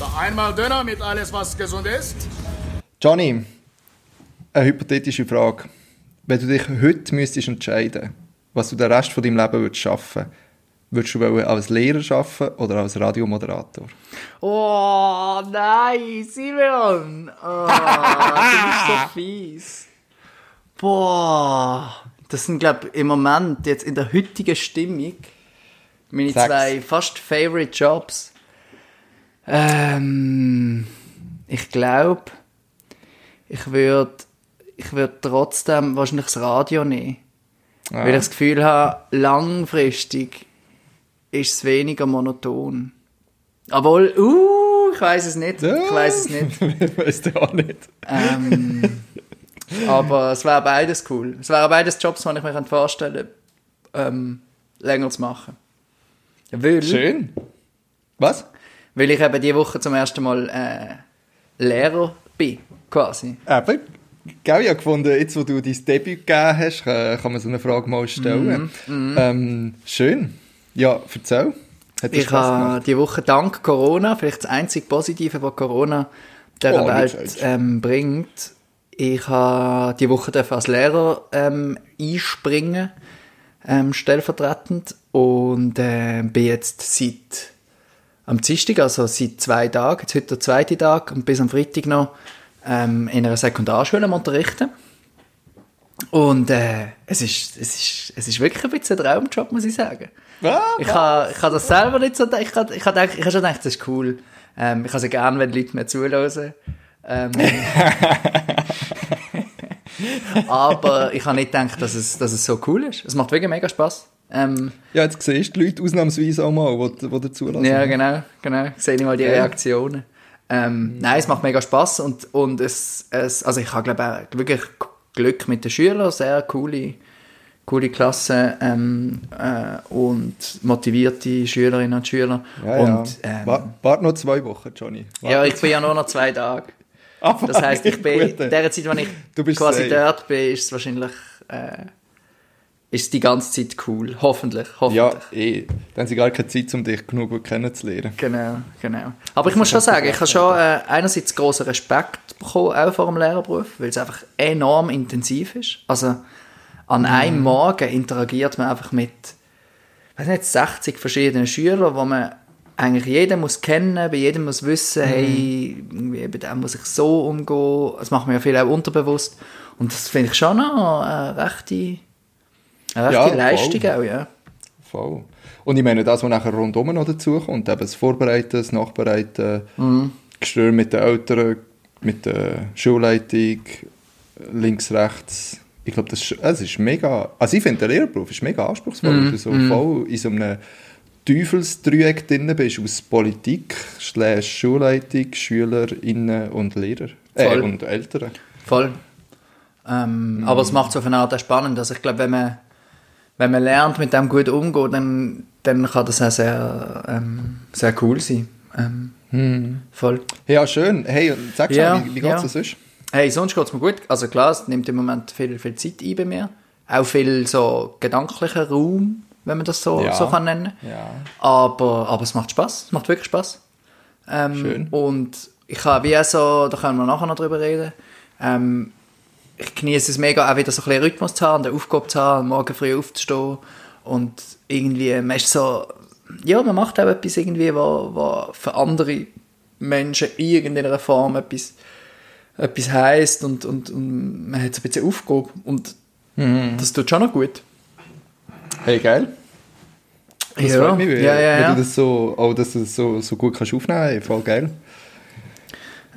Da einmal Döner mit alles, was gesund ist. Johnny, eine hypothetische Frage. Wenn du dich heute müsstest entscheiden, was du den Rest von deinem Leben würdest schaffen, würdest du wollen als Lehrer arbeiten oder als Radiomoderator? Oh, nein, Simeon! Oh, du bist so fies. Boah, das sind, glaube ich, im Moment, jetzt in der heutigen Stimmung, meine Sag's. zwei fast favorite Jobs. Ähm, ich glaube, ich würde ich würd trotzdem wahrscheinlich das Radio nehmen. Weil ich das Gefühl habe, langfristig ist es weniger monoton. Obwohl, uh, ich weiß es nicht. Ich weiß es nicht. ich weiß es auch nicht. Ähm, aber es wäre beides cool. Es wären beides Jobs, die ich mir vorstellen könnte, ähm, länger zu machen. Weil, Schön. Was? Weil ich eben diese Woche zum ersten Mal äh, Lehrer bin, quasi. Eben. Gell, ich habe gefunden, jetzt wo du dein Debüt gegeben hast, kann, man so eine Frage mal stellen. Ähm, schön. Ja, erzähl. Hat Ich habe diese Woche dank Corona, vielleicht das einzige Positive, was Corona der Oh, Welt ähm, bringt, ich habe diese Woche als Lehrer ähm, einspringen, ähm, stellvertretend, und äh, bin jetzt seit am Dienstag, also seit zwei Tagen, jetzt heute der zweite Tag und bis am Freitag noch ähm, in einer Sekundarschule unterrichten. Und äh, es, ist, es, ist, es ist wirklich ein bisschen ein Traumjob, muss ich sagen. Ah, Ich habe ich ha das selber nicht so gedacht. Ich habe ich ha gedacht- ich ha schon gedacht, das ist cool. Ähm, ich habe es gerne, wenn Leute mir zuhören. Ähm, aber ich habe nicht gedacht, dass es, dass es so cool ist. Es macht wirklich mega Spass. Ähm, ja, jetzt siehst du die Leute ausnahmsweise auch mal, die, die dazulassen. ja, genau, genau. Sehe ich mal die Ja. Reaktionen. Ähm, Nein, es macht mega Spass und, und es, es, also ich habe glaube auch wirklich Glück mit den Schülern, sehr coole, coole Klasse ähm, äh, und motivierte Schülerinnen und Schüler. Ja, und, ja. Ähm, Wa- Warte noch zwei Wochen, Johnny. Warte ja, ich bin ja nur noch zwei Tage. Ah, Das heisst, ich bin, in der Zeit, wenn ich quasi safe. dort bin, ist es wahrscheinlich, äh, ist die ganze Zeit cool. Hoffentlich, hoffentlich. Ja, eh. Dann haben sie gar keine Zeit, um dich genug gut kennenzulernen. Genau, genau. Aber ich muss schon sagen, ich habe schon äh, einerseits großen Respekt bekommen, auch vor dem Lehrerberuf, weil es einfach enorm intensiv ist. Also an einem Morgen interagiert man einfach mit, weiß nicht, 60 verschiedenen Schülern, wo man eigentlich jeden muss kennen, bei jedem muss wissen, hey, irgendwie bei dem muss ich so umgehen. Das macht man ja viel auch unterbewusst. Und das finde ich schon noch eine rechte, eine Ja, voll. Leistung auch, ja. Voll. Und ich meine, das, was nachher rundum noch dazu kommt, eben das Vorbereiten, das Nachbereiten, Mhm. Gestör mit den Eltern, mit der Schulleitung, links, rechts. Ich glaube, das, ist- es ist mega, also ich finde, der Lehrberuf ist mega anspruchsvoll, Mhm. weil du so voll in so einem Teufelsdreieck drin bist, aus Politik, Schulleitung, SchülerInnen und Lehrer. Äh, Voll. und Eltern. Voll. Ähm, Aber es macht es auf eine Art auch spannend. Also ich glaube, wenn man, wenn man lernt, mit dem gut umzugehen, dann, dann kann das auch sehr, ähm, sehr cool sein. Ähm, Voll. Ja, schön. Hey, sag Ja, schon, wie, wie geht's ja. dir sonst? Hey, sonst geht es mir gut. Also klar, es nimmt im Moment viel, viel Zeit ein bei mir. Auch viel so gedanklicher Raum, wenn man das so, Ja. so kann nennen. Ja. Aber, aber es macht Spaß, es macht wirklich Spaß. Ähm, Schön. Und ich habe wie so, da können wir nachher noch drüber reden, ähm, ich genieße es mega, auch wieder so ein bisschen Rhythmus zu haben, eine Aufgabe zu haben, morgen früh aufzustehen und irgendwie, man ist so, ja, man macht auch etwas irgendwie, was, was für andere Menschen in irgendeiner Form etwas, etwas heisst und, und, und man hat so ein bisschen Aufgabe und Mhm. das tut schon noch gut. Hey, geil. Das Ja, freut mich, weil, ja, ja, wenn ja. du das so, auch, dass du das so, so gut kannst aufnehmen kannst. Voll geil.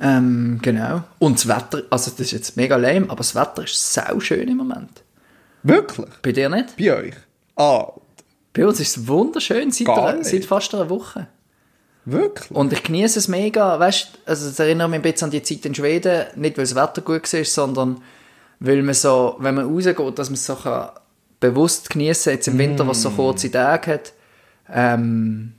Ähm, genau. Und das Wetter, also das ist jetzt mega lame, aber das Wetter ist sau schön im Moment. Wirklich? Bei dir nicht? Bei euch? Ah, Bei uns ist es wunderschön seit, einer, seit fast einer Woche. wirklich? Und ich genieße es mega, weißt also es erinnert mich ein bisschen an die Zeit in Schweden, nicht weil das Wetter gut war, sondern weil man so, wenn man rausgeht, dass man es so kann bewusst genießen jetzt im Winter, was so kurze Tage hat, ähm,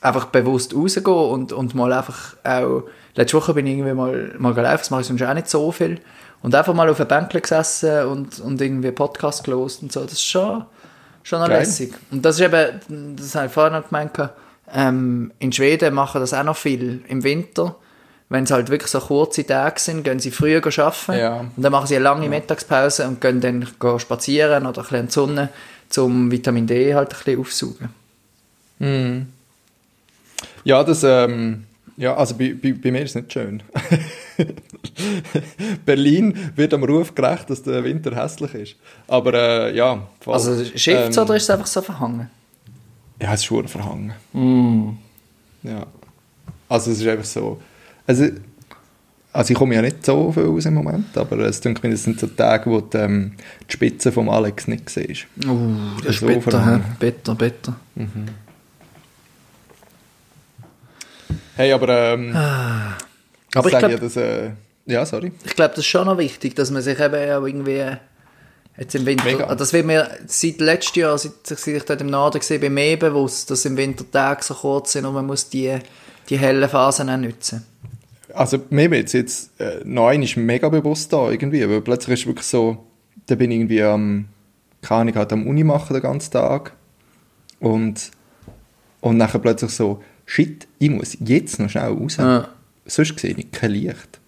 einfach bewusst rausgehen und, und mal einfach auch, letzte Woche bin ich irgendwie mal, mal gelaufen, das mache ich sonst auch nicht so viel, und einfach mal auf einem Bänkchen gesessen und, und irgendwie Podcast gelost und so, das ist schon, schon noch Geil. lässig. Und das ist eben, das habe ich vorhin noch gemeint, Ähm, in Schweden machen das auch noch viel im Winter. Wenn es halt wirklich so kurze Tage sind, gehen sie früher arbeiten. Ja. Und dann machen sie eine lange Mittagspause und gehen dann gehen spazieren oder ein bisschen in die Sonne, um Vitamin D halt ein bisschen aufsaugen. Ja, das, ähm, ja, also bei, bei, bei mir ist es nicht schön. Berlin wird am Ruf gerecht, dass der Winter hässlich ist. Aber äh, ja, voll. Also schifft Ähm, oder ist es einfach so verhangen? Ja, es ist schon verhangen. Mm. Ja. Also es ist einfach so. Also, also ich komme ja nicht so viel aus im Moment, aber es denke mir, das sind so Tage, wo du, ähm, die Spitze vom Alex nicht siehst. Uh, das ist So bitter, hä? verhangen. bitter, bitter. Hey, aber ähm, Ah. Aber ich sage glaub- ja, dass, äh, ja, sorry. Ich glaube, das ist schon noch wichtig, dass man sich eben auch irgendwie jetzt im Winter, Mega. Das wird mir seit letztem Jahr, seit seit ich dort im Norden gesehen bin, mehr bewusst, dass im Winter Tage so kurz sind und man muss die, die hellen Phasen auch nutzen. Also mir wird es jetzt äh, neun ist mega bewusst da irgendwie, weil plötzlich ist wirklich so, da bin ich irgendwie am, keine Ahnung, halt am Uni machen den ganzen Tag und und nachher plötzlich so, shit, ich muss jetzt noch schnell raus. Ja. Sonst sehe ich kein Licht.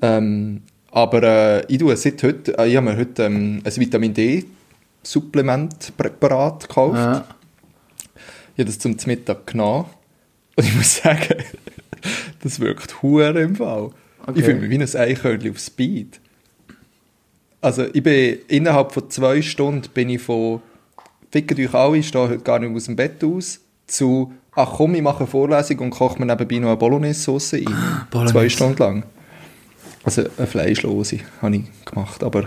Ähm, aber äh, ich tue seit heute, äh, ich habe mir heute ähm, ein Vitamin D Supplementpräparat gekauft. Ja. Ich habe das zum Mittag genommen und ich muss sagen, das wirkt hure im Fall. Okay. Ich fühle mich wie ein Eichhörnchen auf Speed. Also ich bin innerhalb von zwei Stunden bin ich von «Fickt euch alle, ich stehe heute gar nicht aus dem Bett aus» zu «Ach komm, ich mache eine Vorlesung und koche mir nebenbei noch eine Bolognese-Sauce ein». Bolognese. Zwei Stunden lang. Also eine fleischlose habe ich gemacht, aber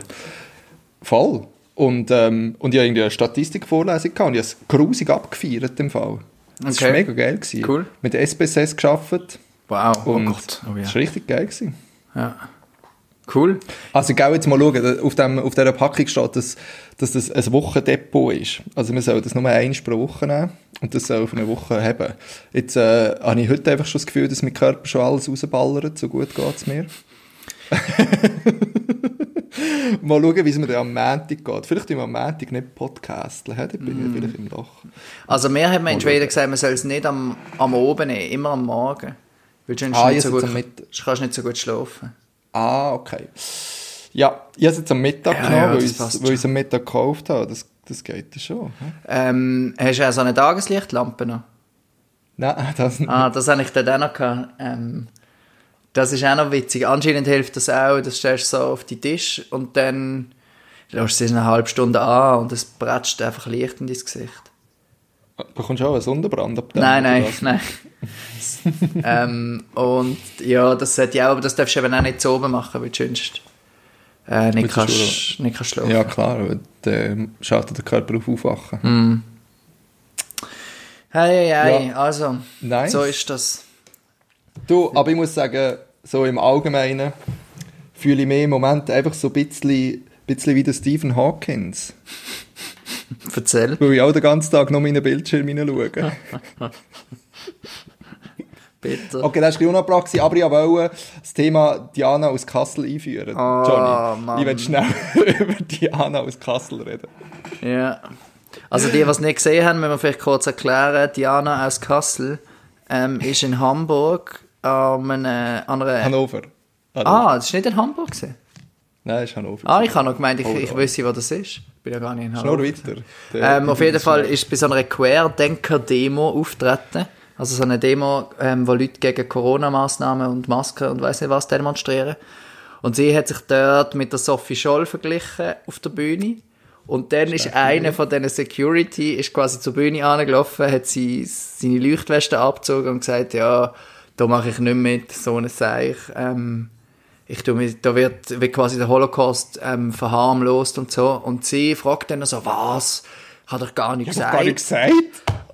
voll. Und, ähm, und ich hatte irgendwie eine Statistikvorlesung gehabt und ich habe es grusig abgefeiert im Fall. Das war Okay. mega geil. Gewesen. Cool. Mit der SPSS gearbeitet Wow, oh Gott. Oh, ja. das war richtig geil. Gewesen. ja. Cool. Also geh jetzt mal schauen, auf, dem, auf dieser Packung steht, dass, dass das ein Wochendepot ist. Also man soll das nur einmal pro Woche nehmen und das soll auf eine Woche haben. Jetzt äh, habe ich heute einfach schon das Gefühl, dass mein Körper schon alles rausballert, so gut geht es mir. mal schauen, wie es mir am Montag geht. Vielleicht am Montag nicht podcasten, dann bin Mm. ich vielleicht im Loch. Also mir hat man in Schweden gesagt, man soll es nicht am, am Oben nehmen, immer am Morgen. Weil sonst Ah, nicht so gut, sonst kannst du nicht so gut schlafen. Ah, okay. Ja, ich habe es jetzt am Mittag Ja, genommen, ja, weil ich passt weil ich es am Mittag gekauft habe. Das, das geht ja schon. hä? Ähm, hast du auch so eine Tageslichtlampe noch? Nein, das nicht. Ah, das habe ich dort auch noch gehabt. Ähm, das ist auch noch witzig. Anscheinend hilft das auch. Das stellst du so auf den Tisch und dann lässt du es eine halbe Stunde an und es bretscht einfach Licht in dein Gesicht. Bekommst du auch einen Sonnenbrand ab dem? Nein, nein, nein. ähm, und ja, das sollte ja auch, aber das darfst du eben auch nicht zu oben machen, weil du sonst äh, nicht, kannst, nicht kannst schlafen. Ja, klar, weil dann schaltet der Körper auf Aufwachen. Hm. Hey, hey, hey, Ja. also, Nice. so ist das. Du, aber ich muss sagen, so im Allgemeinen fühle ich mich im Moment einfach so ein bisschen, bisschen wie der Stephen Hawkins. Erzähl. Weil ich auch den ganzen Tag noch meinen Bildschirm hineinschaue. Bitte. Okay, das war ein bisschen unabbracht, aber ich wollte das Thema Diana aus Kassel einführen. Oh, Johnny, Mann. ich will schnell über Diana aus Kassel reden. Ja. Also die, die es nicht gesehen haben, müssen wir vielleicht kurz erklären. Diana aus Kassel ähm, ist in Hamburg an einer... An einer Hannover. ah, das war nicht in Hamburg? Gewesen? Nein, ist Hannover. Ah, ich habe noch gemeint, ich, Oh, ich wüsste, wo das ist. Bin ja gar nicht in Schnurr Hamburg. weiter. Ähm, auf jeden Fall ist bei so einer Querdenker-Demo auftreten. Also so eine Demo, ähm, wo Leute gegen Corona-Massnahmen und Masken und weiss nicht was demonstrieren. Und sie hat sich dort mit der Sophie Scholl verglichen auf der Bühne. Und dann ist einer von diesen Security ist quasi zur Bühne angelaufen, hat sie seine Leuchtweste abgezogen und gesagt, ja, da mache ich nicht mit, so ein Seich. Ähm, ich tu mich, da wird, wird quasi der Holocaust ähm, verharmlost und so. Und sie fragt dann so, was? Hat er gar nicht Ich gesagt. gar nicht gesagt.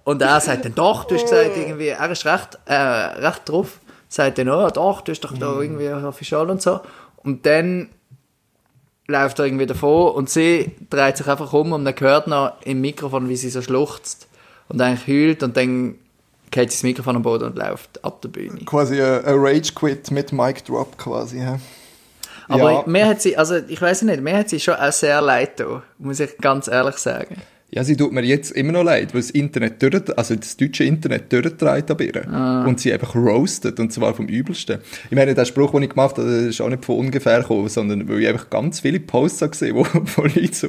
Und er sagt dann, doch, du hast gesagt, irgendwie, er ist recht, äh, recht drauf, sagt dann, oh, doch, du hast doch da irgendwie offiziell und so. Und dann läuft er irgendwie davon und sie dreht sich einfach um und man hört noch im Mikrofon, wie sie so schluchzt und eigentlich heult und dann geht das Mikrofon am Boden und läuft ab der Bühne. Quasi ein Rage-Quit mit Mic Drop quasi. hä? Aber ja, mir hat sie, also ich weiß nicht, mir hat sie schon auch sehr leid getan, muss ich ganz ehrlich sagen. Ja, sie tut mir jetzt immer noch leid, weil das Internet durch, also das deutsche Internet durchdreht an ihr. Ah. Und sie einfach roastet, und zwar vom Übelsten. Ich meine, der Spruch, den ich gemacht habe, der ist auch nicht von ungefähr gekommen, sondern weil ich einfach ganz viele Posts habe gesehen, wo, wo Leute so,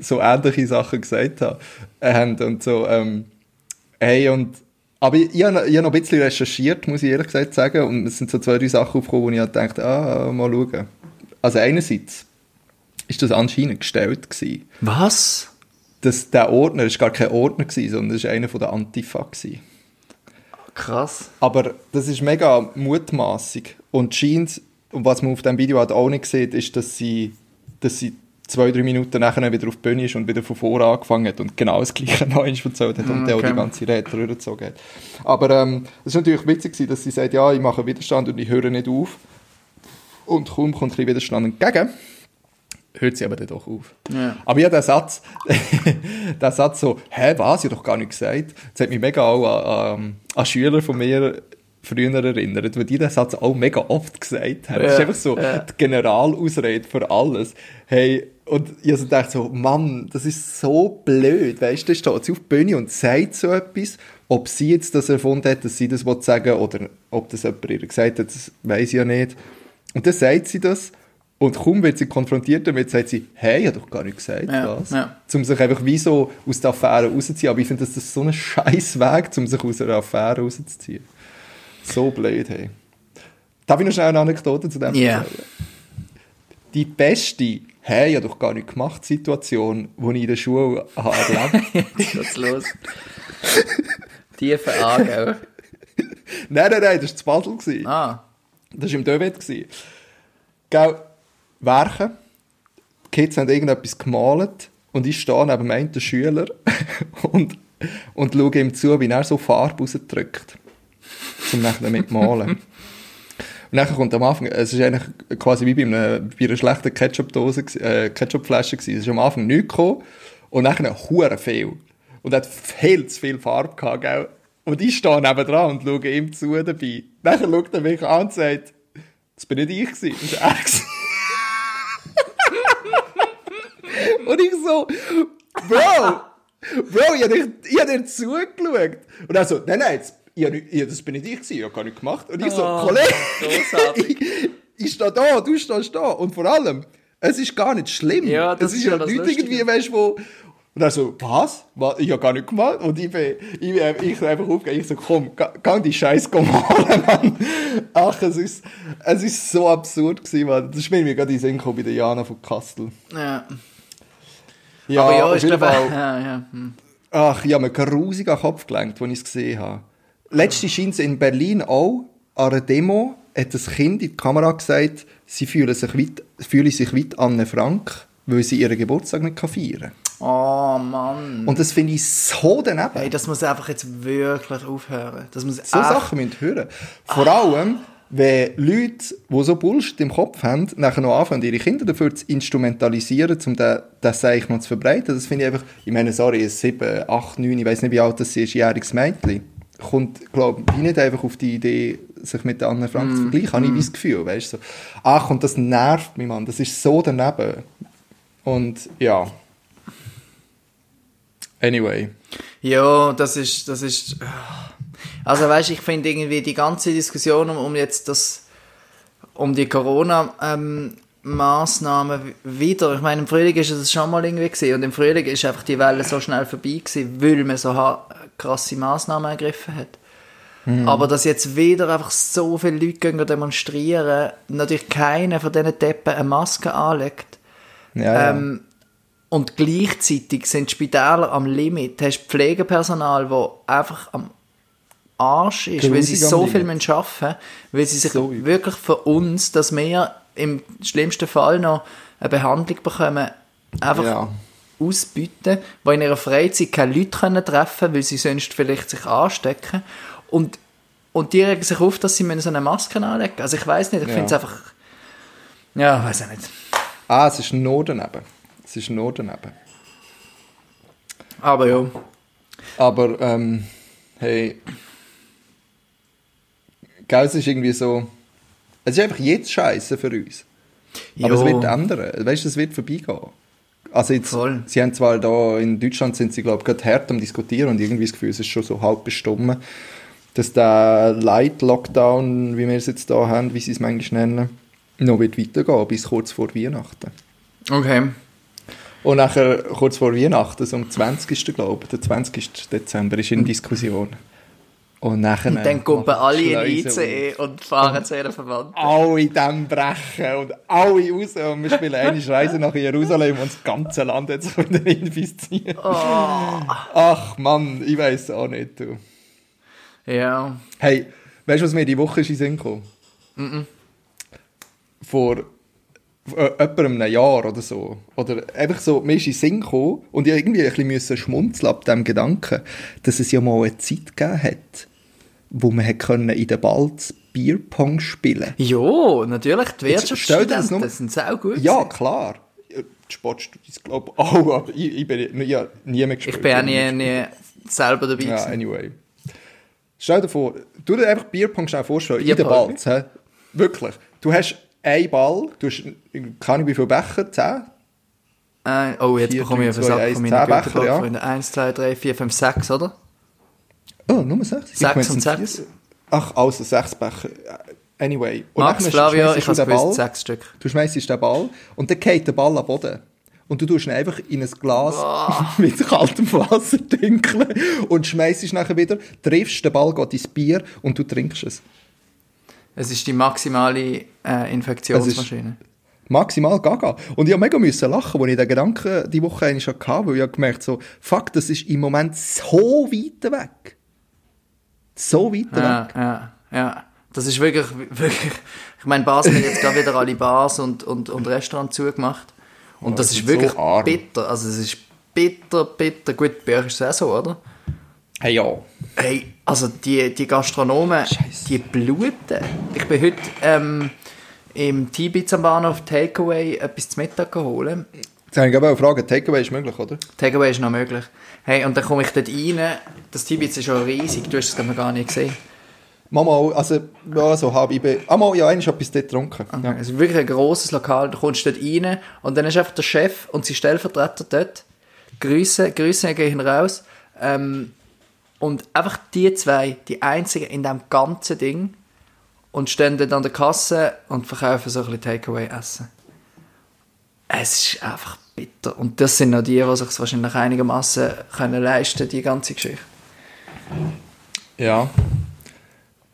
so ähnliche Sachen gesagt haben. Äh, und so, ähm, hey, und, aber ich, ich, habe, ich habe noch ein bisschen recherchiert, muss ich ehrlich gesagt sagen, und es sind so zwei, drei Sachen aufgekommen, wo ich halt dachte, ah, mal schauen. Also einerseits ist das anscheinend gestellt gewesen Was? dass der Ordner ist gar kein Ordner gewesen, sondern das ist einer von der Antifa gewesen. Krass. Aber das ist mega mutmaßig und scheint und was man auf dem Video halt auch nicht sieht, ist, dass sie, dass sie zwei drei Minuten nachher wieder auf die Bühne ist und wieder von vorne angefangen hat und genau das gleiche eins erzählt hat und der auch Okay. die ganze Rede durchgezogen hat. Aber ähm, es war natürlich witzig, gewesen, dass sie sagt, ja, ich mache Widerstand und ich höre nicht auf. Und kaum kommt ein bisschen Widerstand entgegen, hört sie aber dann doch auf. Ja. Aber ja, der Satz, der Satz so, hä, was, ich hab doch gar nicht gesagt, das hat mich mega auch an, an, an Schüler von mir früher erinnert, weil die den Satz auch mega oft gesagt haben. Das ist Ja, einfach so ja. die Generalausrede für alles. Hey, und ich also dachte so, Mann, das ist so blöd, weißt du, steht sie auf die Bühne und sagt so etwas, ob sie jetzt das erfunden hat, dass sie das will sagen oder ob das jemand ihr gesagt hat, das weiß ich ja nicht. Und dann sagt sie das und kaum wird sie konfrontiert damit, sagt sie, hey, ich habe doch gar nicht gesagt, Ja, was? ja. Um sich einfach wie so aus der Affäre rauszuziehen. Aber ich finde, das ist so ein scheiß Weg, um sich aus einer Affäre rauszuziehen. So blöd, hey. Darf ich noch schnell eine Anekdote zu dem Ja. erzählen? Die beste, hey, ich habe doch gar nicht gemacht, Situation, die ich in der Schule habe erlebt Jetzt geht's los. Tiefe Aargau. Nein, nein, nein, das war zu Basel. gewesen. Ah. Das war im Dövet. Gell, Werken. Die Kids haben irgendetwas gemalt und ich stehe neben dem einen Schüler und, und schaue ihm zu, wie er so Farbe rausdrückt. Um nachher damit zu malen. Und dann kommt am Anfang, es ist eigentlich quasi wie bei einer, bei einer schlechten Ketchup-Dose, äh, Ketchup-Flasche gewesen. Es ist am Anfang nichts gekommen und nachher hure viel. Und hat viel zu viel Farbe gehabt, gell? Und ich stehe nebendran und schaue ihm zu dabei. Nachher schaut er mich an und sagt, das bin nicht ich gewesen, das ist er und ich so, Bro, Bro, ich habe dir, hab dir zugeschaut. Und er so, nein, nein, jetzt, nicht, ich, das bin nicht ich gewesen, ich habe gar nicht gemacht. Und ich so, Oh, Kollege, ich, ich stehe da, du stehst da. Und vor allem, es ist gar nicht schlimm. Ja, das es ist ja ja nicht Lustige. irgendwie, weißt du, wo... Und er so, was? was? Ich habe gar nicht gemacht. Und ich bin, ich bin ich bin einfach aufgegeben. Ich so, komm, geh die Scheiße malen, Mann. Ach, es ist, es ist so absurd gewesen, Mann. Das ist mir gerade in Sinn bei der Jana von Kastel. Ja. Ja, Aber ja, ich glaube... Fall. Ja, ja. hm. Ach, ich habe mir grusig an den Kopf gelenkt, als ich es gesehen habe. Letzte scheint es in Berlin auch, an einer Demo, hat das Kind in die Kamera gesagt, sie fühlen sich weit, fühlen sich weit Anne Frank, weil sie ihren Geburtstag nicht feiern kann. Oh, Mann. Und das finde ich so daneben. Hey, das muss einfach jetzt wirklich aufhören. Das muss so echt- Sachen müssen hören. Vor allem, wenn Leute, die so Bullshit im Kopf haben, nachher noch anfangen, ihre Kinder dafür zu instrumentalisieren, um das Seich noch zu verbreiten. Das finde ich einfach, ich meine, sorry, ein 7, 8, 9, ich weiß nicht, wie alt das ist, jähriges Mädchen, kommt, glaube ich, nicht einfach auf die Idee, sich mit der Anne Frank zu vergleichen, habe ich wie das Gefühl, weißt du. So. Ach, und das nervt mich, Mann, das ist so daneben. Und ja. Anyway. Ja, das ist, das ist, also weißt, ich finde irgendwie die ganze Diskussion um, um jetzt das, um die Corona, ähm, Massnahmen wieder. Ich meine, im Frühling ist es schon mal irgendwie gewesen und im Frühling ist einfach die Welle so schnell vorbei gewesen, weil man so krasse Massnahmen ergriffen hat. Aber dass jetzt wieder einfach so viele Leute gehen demonstrieren, natürlich keiner von diesen Deppen eine Maske anlegt, Ja, ja. ähm, und gleichzeitig sind die Spitäler am Limit. Du hast Pflegepersonal, das einfach am Arsch ist, weil sie so viel müssen arbeiten weil sie sich So wirklich für uns, dass wir im schlimmsten Fall noch eine Behandlung bekommen, einfach Ja. ausbieten, die in ihrer Freizeit keine Leute können treffen können, weil sie sonst vielleicht sich anstecken. Und, und die regen sich auf, dass sie so eine Maske anlegen. Also ich weiß nicht, ich Ja. finde es einfach... Ja, weiß ich nicht. Ah, es ist nur daneben. Es ist nur daneben. Aber ja. Aber, ähm, hey. Gell, es ist irgendwie so. Es ist einfach jetzt scheiße für uns. Aber es Jo. wird ändern. Weißt du, es wird vorbeigehen. Also jetzt, Voll. sie haben zwar da in Deutschland sind sie glaube ich gerade hart am diskutieren und irgendwie das Gefühl, es ist schon so halb bestimmt, dass der Light Lockdown, wie wir es jetzt da haben, wie sie es manchmal nennen, noch wird weitergehen bis kurz vor Weihnachten. Okay. Und nachher kurz vor Weihnachten, so am 20. glaube ich, der 20. Dezember ist in Diskussion. Und nachher Und dann kommen alle in Schleusen ICE und fahren zu ihren Verwandten. alle dem brechen und alle raus und wir spielen eine Reise nach Jerusalem und das ganze Land jetzt können infizieren. Ach Mann, ich weiß auch nicht. Du. Ja. Hey, weißt du, was mir die Woche ist in den Sinn gekommen? Vor äh, etwa einem Jahr oder so. Oder einfach so, mir ist in den Sinn gekommen und ich irgendwie ein bisschen schmunzeln ab dem Gedanken, dass es ja mal eine Zeit gegeben hat, wo man hat können in der Balz Bierpong spielen Jo, natürlich, die das Wirtschaftsstudenten nur- sind sau gut. Ja, gewesen. klar. Ja, Die Sportstudies, glaube ich, auch, aber ich, ich bin ja, nie mehr gespielt. Ich bin auch nie, nie selber dabei Ja, gewesen. anyway. Stell dir vor, du dir einfach Bierpong schnell vorstellen, in der Bierpong. Balz, hä? Wirklich. Du hast einen Ball, du hast, keine Ahnung wie viele Becher, 10? Äh, oh, jetzt Vier, bekomme ich drei, einen zwei, Sack eins, von meinen Becher, ja. Freunde. 1, 2, 3, 4, 5, 6, oder? Oh, nur 6? Sechs und sechs. Ach, also 6 Becher. Anyway. Und Max, Flavio, ich habe den gewusst, Ball, sechs Stück. Du schmeißt den Ball und dann geht der Ball am Boden. Und du tust ihn einfach in ein Glas mit kaltem Wasser trinken und schmeißt ihn nachher wieder, triffst den Ball, geht ins Bier und du trinkst es. Es ist die maximale äh, Infektionsmaschine. Maximal gaga. Und ich musste mega müssen lachen, als ich den Gedanken die Woche eigentlich hatte, weil ich habe gemerkt so, fuck, das ist im Moment so weit weg. So weit Ja, weg. ja, ja. Das ist wirklich, wirklich. Ich meine, Basel hat jetzt gerade wieder alle Bars und, und, und Restaurants zugemacht. Und Oh, das die ist so wirklich arm. bitter. Also, es ist bitter, bitter. Gut, bei euch ist es auch so, oder? Hey, ja. Hey, also die, die Gastronomen, Scheisse. die bluten. Ich bin heute ähm, im Tibitz am Bahnhof Takeaway etwas zu Mittag geholt. Jetzt habe ich aber eine Frage, Takeaway ist möglich, oder? Takeaway ist noch möglich. Hey, und dann komme ich dort rein. Das Tibitz ist schon riesig. Du hast es gar nicht gesehen. Mama, also, ja, so habe ich, bei- ah, mal, ja, eigentlich etwas dort getrunken. Ja. Es ist wirklich ein grosses Lokal. Du kommst dort rein und dann ist einfach der Chef und sein Stellvertreter dort. Grüße, Grüße gehen raus. Ähm, und einfach die zwei, die einzigen in diesem ganzen Ding und stehen dort an der Kasse und verkaufen so ein bisschen Takeaway-Essen. Es ist einfach bitter. Und das sind noch die, die sich wahrscheinlich einigermaßen können leisten die ganze Geschichte. ja.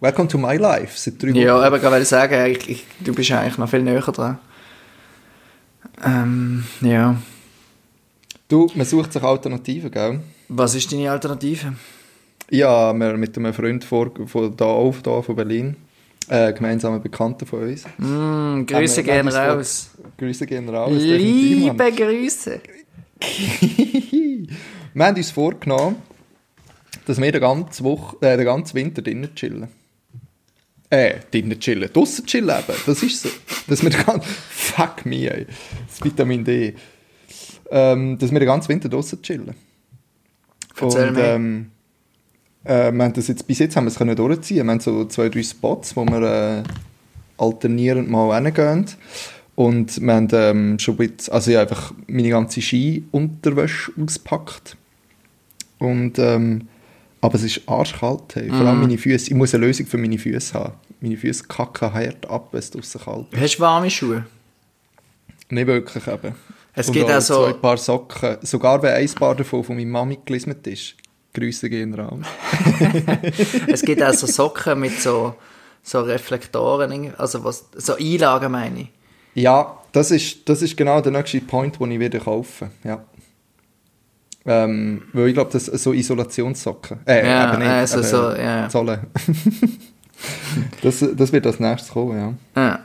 Welcome to my life, seit drei Wochen. Ja, aber ich wollte sagen, ich, ich, du bist eigentlich noch viel näher dran. Ähm, ja. Du, man sucht sich Alternativen, gell? Was ist deine Alternative? Ja, wir mit einem Freund vor, von da auf, da von Berlin, äh, gemeinsamer Bekannter von uns. Mm, Grüße wir- gehen raus. Grüße gehen raus. Liebe Grüße. wir haben uns vorgenommen, dass wir den ganzen, Woche, äh, den ganzen Winter drinnen chillen. Äh, drinnen chillen. Draussen chillen eben. Das ist so. Dass wir den ganzen... Fuck me, ey. Das Vitamin D. Ähm, dass wir den ganzen Winter draussen chillen. Erzähl Und, mir. ähm, äh, wir haben das jetzt, bis jetzt haben wir es können durchziehen. Wir haben so zwei, drei Spots, wo wir äh, alternierend mal hingehen. Und wir haben ähm, schon ein bisschen, also ich habe einfach meine ganze Ski-Unterwäsche ausgepackt. Und, ähm, aber es ist arschkalt. Hey. Vor allem meine Füße. Ich muss eine Lösung für meine Füße haben. Meine Füße kacken hart ab, wenn es draussen kalt ist. Hast du warme Schuhe? Nicht wirklich eben. Es Und gibt auch so- zwei Paar Socken. Sogar wenn ein Paar davon von meiner Mami gelismet ist. Grüße gehen raus. Es gibt auch so Socken mit so, so Reflektoren, also was, so Einlagen meine ich. Ja, das ist, das ist genau der nächste Point, den ich wieder kaufen ja. Ähm, weil ich glaube, das so Isolationssocken. Äh, Ja, eben nicht, also eben so, ja. Zolle. das, das wird als nächstes kommen, ja. Ja.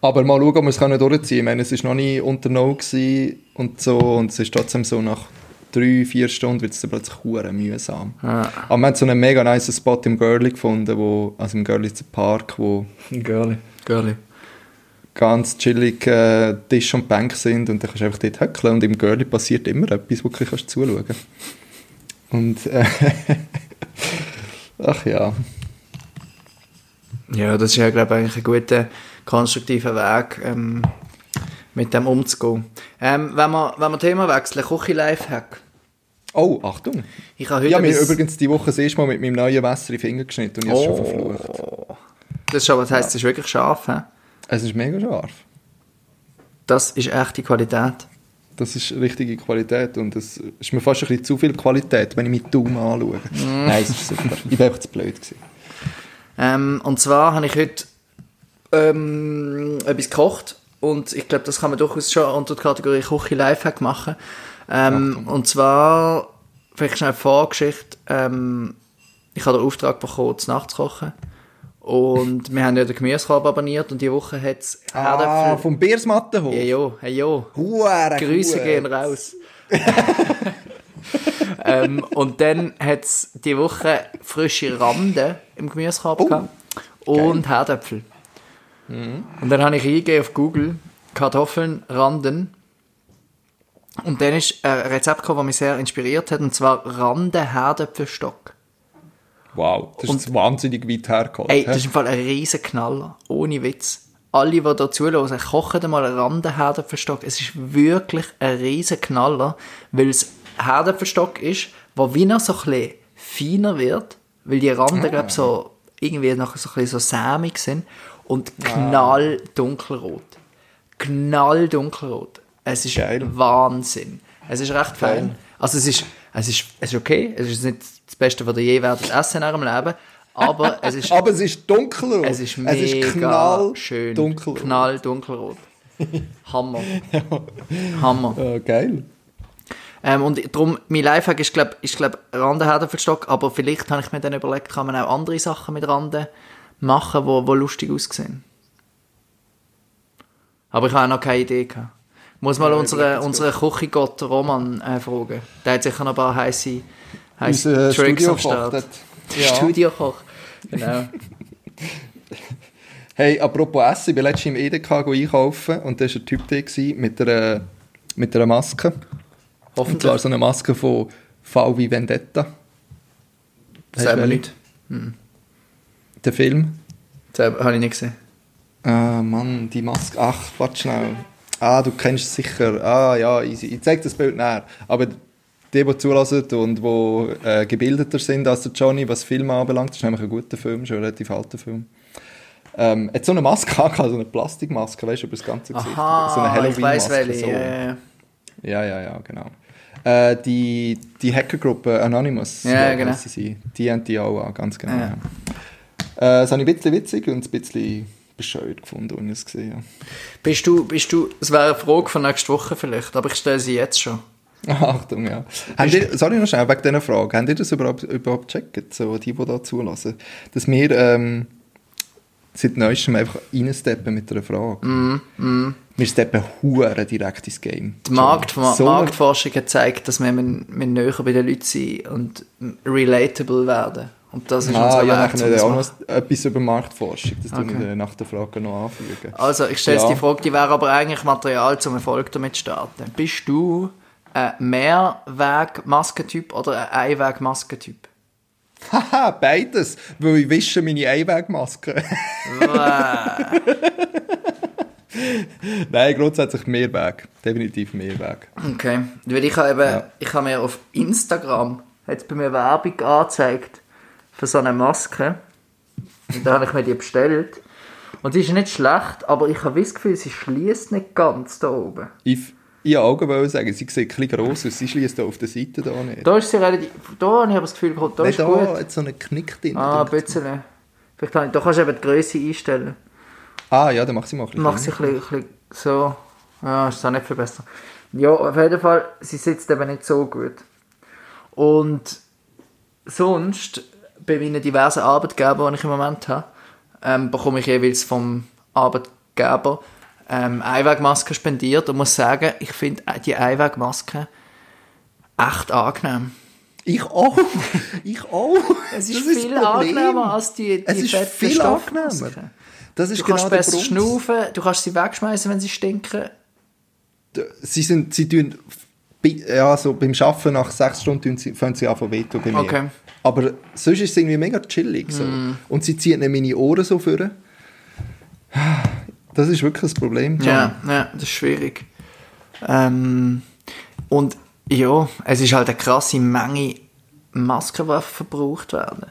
Aber mal schauen, ob wir es durchziehen können. Ich meine, es war noch nie unter Null gewesen und so und es ist trotzdem so nach drei, vier Stunden wird es dann plötzlich hure mühsam. Ja. Aber wir haben so einen mega nice Spot im Girlie gefunden, wo, also im ein Park, wo Girlie. Girlie. ganz chillig äh, Tisch und Bank sind und dann kannst du einfach dort hückeln und im Girlie passiert immer etwas, wo du kannst zuschauen Und äh, ach ja. Ja, das ist ja, glaube ich, eigentlich ein guter, konstruktiver Weg, ähm, mit dem umzugehen. Ähm, wenn, wir, wenn wir Thema wechseln, Küche-Lifehack. Oh, Achtung. Ich habe heute habe mir übrigens die Woche das erste Mal mit meinem neuen Messer in den Finger geschnitten und ich es schon verflucht. Oh. Das, ist aber, das heisst, es ist wirklich scharf. He? Es ist mega scharf. Das ist echte Qualität. Das ist richtige Qualität und es ist mir fast ein bisschen zu viel Qualität, wenn ich meinen Daumen anschaue. Mm. Nein, es ist super. Ich war einfach zu blöd. Gewesen. Ähm, und zwar habe ich heute ähm, etwas gekocht und ich glaube, das kann man durchaus schon unter der Kategorie Küche Lifehack machen. Ähm, und zwar, vielleicht schnell eine Vorgeschichte, ähm, ich habe den Auftrag bekommen, zu Nacht zu kochen und wir haben ja den Gemüsekorb abonniert und die Woche hat es Ah, vom Biersmattenhof? Hey jo, hey jo. Huere Grüße gut. gehen raus. ähm, und dann hat es die Woche frische Rande im Gemüsekorb Oh, gehabt und Herdöpfel. Und dann habe ich eingegeben auf Google Kartoffeln, Randen. Und dann ist ein Rezept gekommen, das mich sehr inspiriert hat, und zwar Rande Herdöpfelstock. Wow, das ist wahnsinnig weit hergeholt. Ey, das ist im Fall ein riesen Knaller. Ohne Witz. Alle, die hier zuhören, kochen mal einen Randenherdöpfelstock. Es ist wirklich ein riesen Knaller, weil es Herdöpfelstock ist, wo wie noch so ein bisschen feiner wird, weil die Randen, glaub so irgendwie noch so ein bisschen so sämig sind und knall dunkelrot. Knall dunkelrot. Es ist Geil. Wahnsinn. Es ist recht fein. Geil. Also es ist, es ist, es ist okay. Es ist nicht das Beste, was ihr je werdet essen in eurem Leben. Aber es ist Aber es ist dunkelrot. es ist mega knall schön. dunkelrot. Knall dunkelrot. Hammer. Hammer. Ja, geil. Ähm, und darum, mein Lifehack ist, glaube ich, glaub, Randenherdöpfelstock, aber vielleicht habe ich mir dann überlegt, kann man auch andere Sachen mit Randen machen, wo, wo lustig aussehen. Aber ich habe auch noch keine Idee gehabt. Muss mal unseren unsere Küchengott Roman äh, fragen. Der hat sicher noch ein paar heiße, heiße Unser Tricks am Start. Ja. Studiokoch. Genau. Hey, apropos Essen, ich bin letztens im EDK einkaufen und da war ein Typ da mit einer, mit einer Maske. Und zwar Hoffentlich. so eine Maske von V wie Vendetta. Welche? nicht. Der Film. Das habe ich nicht gesehen. Ah, Mann, die Maske. Ach, warte schnell. Ah, du kennst es sicher. Ah, ja, easy. Ich zeig das Bild näher. Aber die, die zulassen und die äh, gebildeter sind als der Johnny, was Filme anbelangt, das ist nämlich ein guter Film, schon ein relativ alter Film. Ähm, hat so eine Maske angehabt, so eine Plastikmaske, weißt du, über das ganze Gesicht. so eine ich Halloween-Maske. So. ja, ja. Ja, ja, ja, genau. Äh, die, die Hackergruppe Anonymous, Ja, glaub, genau. sie, die haben die auch an, ganz genau. Ja. Ja. Äh, das habe ich ein bisschen witzig und ein bisschen bescheuert gefunden, als ich es gesehen habe. Bist du, bist du, es wäre eine Frage von nächster Woche vielleicht, aber ich stelle sie jetzt schon. Achtung, ja. Habt ihr, sorry noch schnell, wegen dieser Frage. Habt ihr das überhaupt, überhaupt gecheckt, so die, die da zulassen? Dass wir ähm, seit Neuestem einfach reinsteppen mit einer Frage. Mm, Wir steppen hure direkt ins Game. Die Markt, So Marktforschung hat gezeigt, dass wir, wir, wir näher bei den Leuten sind und relatable werden. Und das ist Ah, unser ja, Weg, das auch noch etwas über Marktforschung. Das tun Okay. wir nach der Frage noch anfügen. Also, ich stelle Ja. die Frage, die wäre aber eigentlich Material zum Erfolg damit zu starten. Bist du ein Mehrweg-Maskentyp oder ein Einweg-Maskentyp? Haha, beides, weil ich wische meine Einwegmaske. Nein, grundsätzlich Mehrweg. Definitiv Mehrweg. Okay, weil ich habe eben, Ja. ich habe mir auf Instagram, hat bei mir Werbung angezeigt für so eine Maske. Und da habe ich mir die bestellt. Und die ist nicht schlecht, aber ich habe das Gefühl, sie schließt nicht ganz da oben. Ich, ich wollte wollen sagen, sie sieht bisschen gross aus. Sie schließt auf der Seite da nicht. Da ist sie relativ, da habe ich aber das Gefühl da Nein, ist da gut. hat so einen Knick drin. Ah, ein bisschen. Vielleicht habe ich, da kannst du eben die Größe einstellen. ah ja, dann mach sie mal ein bisschen. Mach sie ein bisschen, ein bisschen so. Ja, ist auch nicht viel besser. Ja, auf jeden Fall, sie sitzt eben nicht so gut. Und sonst, bei meinen diversen Arbeitgebern, die ich im Moment habe, ähm, bekomme ich jeweils vom Arbeitgeber ähm, Einwegmasken spendiert und muss sagen, ich finde die Einwegmasken echt angenehm. Ich auch. Ich auch. Es ist Das viel angenehmer als die, die Es ist viel angenehmer. Das ist Du genau kannst besser schnaufen, du kannst sie wegschmeißen, wenn sie stinken. Sie sind, sie tun, ja, so beim Arbeiten nach sechs Stunden fangen sie an zu wehtun bei mir. Okay. Mm. Aber sonst ist es irgendwie mega chillig. So. Und sie ziehen nicht meine Ohren so vor. Das ist wirklich das Problem. John. Ja, ja, das ist schwierig. Ähm, und ja, es ist halt eine krasse Menge Masken, die verbraucht werden.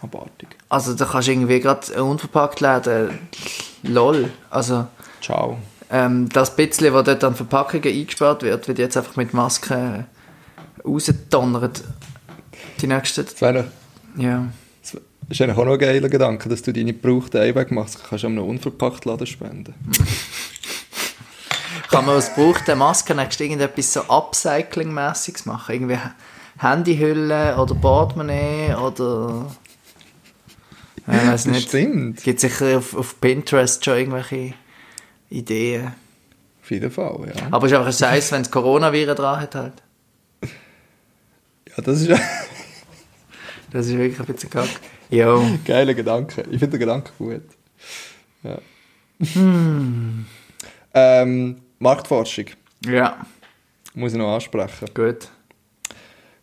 Abartig. Also da kannst du irgendwie gerade unverpackt laden, lol. Also Ciao. Ähm, das bisschen, was dort an Verpackungen eingespart wird, wird jetzt einfach mit Masken rausgedonnert. Die nächsten, Das wäre ja. das ist eigentlich auch noch ein geiler Gedanke, dass du deine gebrauchten Einwegmasken kannst an einem unverpackt Laden spenden. Kann man aus gebrauchten Masken nächstes irgendetwas so Upcycling-mässiges machen? Irgendwie Handyhülle oder Portemonnaie oder... Ich weiß nicht. stimmt. Gibt sicher auf, auf Pinterest schon irgendwelche Ideen. Auf jeden Fall, ja. Aber es ist einfach ein Scheiß, wenn es Coronaviren dran hat halt. Ja, das ist Das ist wirklich ein bisschen kack. Jo. geiler Gedanke. Ich finde den Gedanken gut. Ja. Ähm, Marktforschung Ja, muss ich noch ansprechen. gut.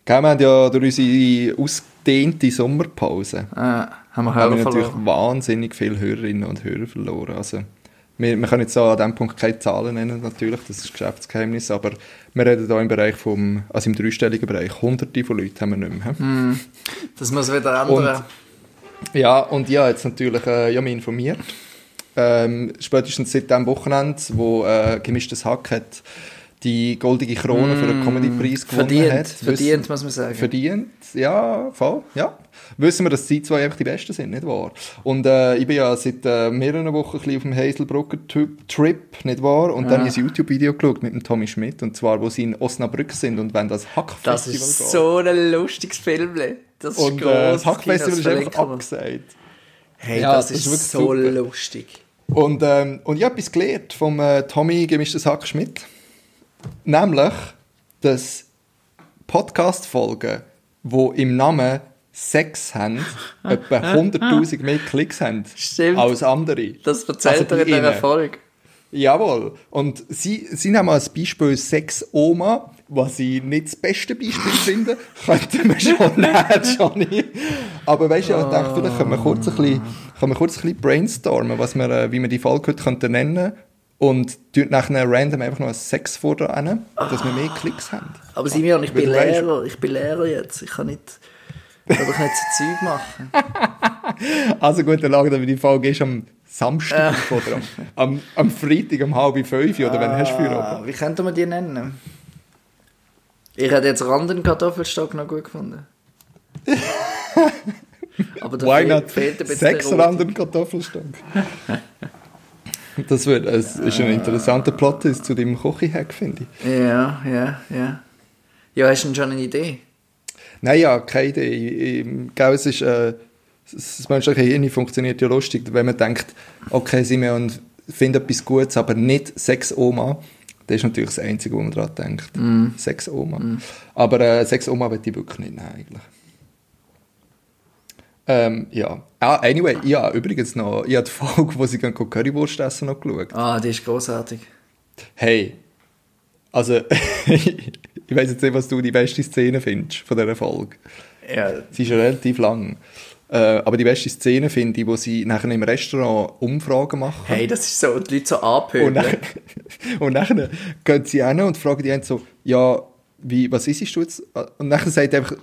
Gell, wir haben ja durch unsere ausgedehnte Sommerpause Äh, haben wir haben Hörer wir natürlich verloren. wahnsinnig viele Hörerinnen und Hörer verloren. Also, wir, wir können jetzt so an diesem Punkt keine Zahlen nennen, natürlich, das ist Geschäftsgeheimnis, aber wir reden hier im Bereich vom, also im dreistelligen Bereich, hunderte von Leuten haben wir nicht mehr. Hm. Das muss wieder ändern. Ja, und ja, jetzt natürlich äh, ja, mich informiert. Ähm, spätestens seit dem Wochenende, wo äh, Gemischtes Hack hat die goldige Krone für den Comedy-Preis gewonnen verdient, hat. verdient, muss man sagen. Verdient, ja, voll, ja. Wissen wir, dass die zwei einfach die Besten sind, nicht wahr? Und äh, ich bin ja seit äh, mehreren Wochen ein bisschen auf dem Hazelbrucker Typ- Trip, nicht wahr? Und dann habe ich ein YouTube-Video geschaut mit dem Tommy Schmidt, und zwar, wo sie in Osnabrück sind und wenn das Das Hackfestival ist geht. so ein lustiges Film. Das ist Und äh, gross. das Hackfestival ist einfach abgesagt. Hey, Ja, das das ist, ist wirklich so super. lustig. Und, ähm, und ich habe etwas gelernt vom äh, Tommy Gemischtes Hack Schmidt. Nämlich, dass Podcast-Folgen, die im Namen Sex haben, etwa 100'000 mehr Klicks haben Stimmt. als andere. Das erzählt Also er in dieser. Folge. Jawohl. Und sie, sie nehmen als Beispiel Sex Oma, was ich nicht das beste Beispiel finde, könnten wir schon nehmen, Johnny. Aber weißt du, ich dachte, vielleicht können wir kurz ein bisschen, können wir kurz ein bisschen brainstormen, was wir, äh, wie wir die Folge heute könnten nennen und tun nachher random einfach noch ein Sex vor dran, dass wir mehr Klicks haben. Aber Simeon, ich bin Lehrer. Ich bin Lehrer jetzt. Ich kann nicht, ich kann doch nicht so Zeug machen. Also gut, dann wir die Folge ist am Samstag oder am, am, am Freitag um halb fünf oder wenn hast du für Ah, wie könnte man die nennen? Ich hätte jetzt Randen Kartoffelstock noch gut gefunden. Aber da Why not? fehlt ein bisschen Sechs Erotik. Rand Kartoffelstock. Das wird, es ist ein interessanter Plot ist zu dem Kochi-Hack, finde ich. Ja, ja, ja. Ja, hast du denn schon eine Idee? Nein, ja, keine Idee. Gell, es ist, äh, das menschliche Hirn funktioniert ja lustig, wenn man denkt, okay, Simeon findet etwas Gutes, aber nicht Sex Oma. Das ist natürlich das Einzige, wo man daran denkt. Sex Oma. Aber äh, Sex Oma will ich wirklich nicht nehmen, eigentlich. Ähm, ja. Ah, anyway, ja, übrigens noch, ich habe die Folge, wo sie gehen Currywurst essen, noch geschaut. Ah, die ist großartig. Hey, also, ich weiß jetzt nicht, was du die beste Szene findest von dieser Folge. Ja, Sie ist ja relativ lang. Äh, aber die beste Szene finde ich, wo sie nachher im Restaurant Umfragen machen. hey, das ist so, die Leute so und, dann, und dann gehen sie hin und fragen die einen so, ja, wie, was isst du jetzt? Und dann sagt einfach,